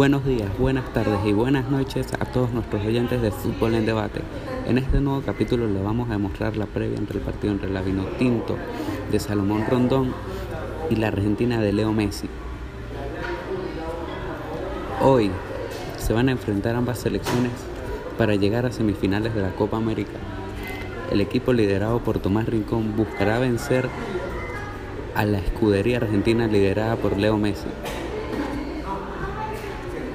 Buenos días, buenas tardes y buenas noches a todos nuestros oyentes de Fútbol en Debate. En este nuevo capítulo le vamos a demostrar la previa entre el partido entre la Vinotinto de Salomón Rondón y la Argentina de Leo Messi. Hoy se van a enfrentar ambas selecciones para llegar a semifinales de la Copa América. El equipo liderado por Tomás Rincón buscará vencer a la escudería argentina liderada por Leo Messi.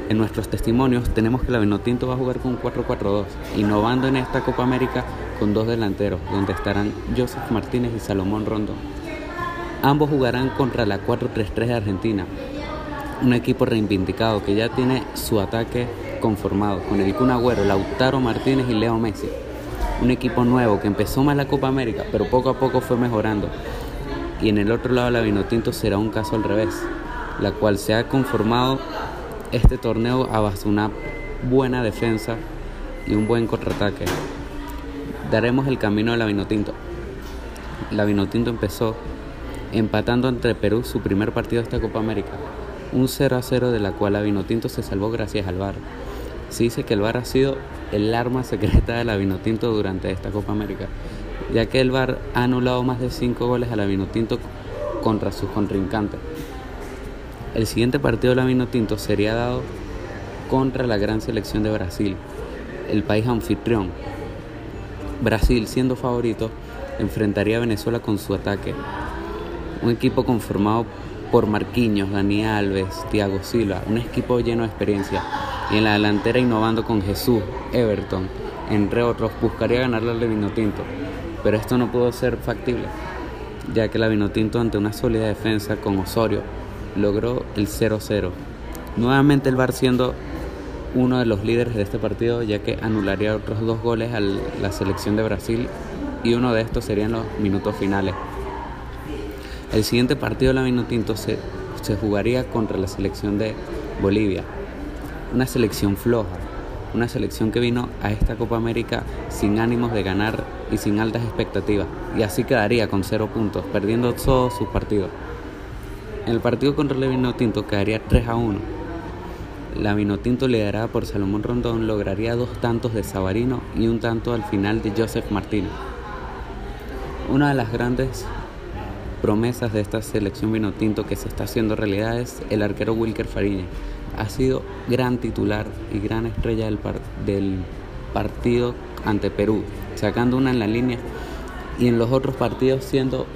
En nuestros testimonios tenemos que la Vinotinto va a jugar con un 4-4-2, innovando en esta Copa América con dos delanteros, donde estarán Joseph Martínez y Salomón Rondo. Ambos jugarán contra la 4-3-3 de Argentina, un equipo reivindicado que ya tiene su ataque conformado, con el Kun Agüero, Lautaro Martínez y Leo Messi. Un equipo nuevo que empezó mal la Copa América, pero poco a poco fue mejorando. Y en el otro lado la Vinotinto será un caso al revés, la cual se ha conformado este torneo a una buena defensa y un buen contraataque. Daremos el camino a la Vinotinto. La Vinotinto empezó empatando entre Perú su primer partido de esta Copa América, un 0 a 0 de la cual la Vinotinto se salvó gracias al VAR. Se dice que el VAR ha sido el arma secreta de la Vinotinto durante esta Copa América, ya que el VAR ha anulado más de 5 goles a la Vinotinto contra sus contrincantes. El siguiente partido de la Tinto sería dado contra la gran selección de Brasil, el país anfitrión. Brasil, siendo favorito, enfrentaría a Venezuela con su ataque. Un equipo conformado por Marquinhos, Dani Alves, Thiago Silva, un equipo lleno de experiencia. Y en la delantera innovando con Jesús, Everton, entre otros, buscaría ganarle al Vinotinto. Pero esto no pudo ser factible, ya que la Vinotinto ante una sólida defensa con Osorio logró el 0-0. Nuevamente el VAR siendo uno de los líderes de este partido ya que anularía otros dos goles a la selección de Brasil y uno de estos serían los minutos finales. El siguiente partido de la Minutinto se, se jugaría contra la selección de Bolivia, una selección floja, una selección que vino a esta Copa América sin ánimos de ganar y sin altas expectativas, y así quedaría con cero puntos, perdiendo todos sus partidos. El partido contra el Vinotinto quedaría 3 a 1. La Vinotinto liderada por Salomón Rondón lograría dos tantos de Sabarino y un tanto al final de Joseph Martínez. Una de las grandes promesas de esta selección Vinotinto que se está haciendo realidad es el arquero Wilker Fariña. Ha sido gran titular y gran estrella del partido ante Perú, sacando una en la línea y en los otros partidos siendo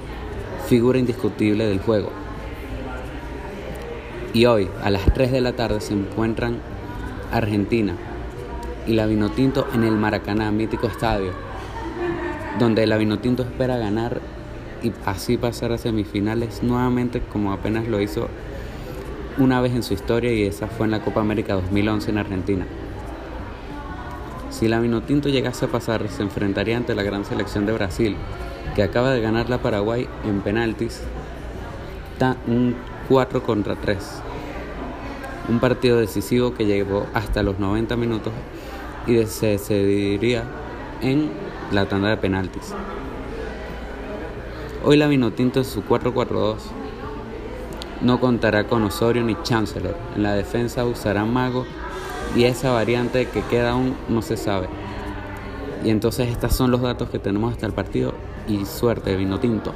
figura indiscutible del juego. Y hoy, a las 3 de la tarde, se encuentran Argentina y la Vinotinto en el Maracaná, mítico estadio, donde la Vinotinto espera ganar y así pasar a semifinales nuevamente como apenas lo hizo una vez en su historia y esa fue en la Copa América 2011 en Argentina. Si la Vinotinto llegase a pasar, se enfrentaría ante la gran selección de Brasil, que acaba de ganar la Paraguay en penaltis, un 4 contra 3. Un partido decisivo que llegó hasta los 90 minutos y se decidiría en la tanda de penaltis. Hoy la Vinotinto en su 4-4-2 no contará con Osorio ni Chancellor. En la defensa usará Mago y esa variante que queda aún no se sabe. Y entonces estos son los datos que tenemos hasta el partido y suerte Vinotinto.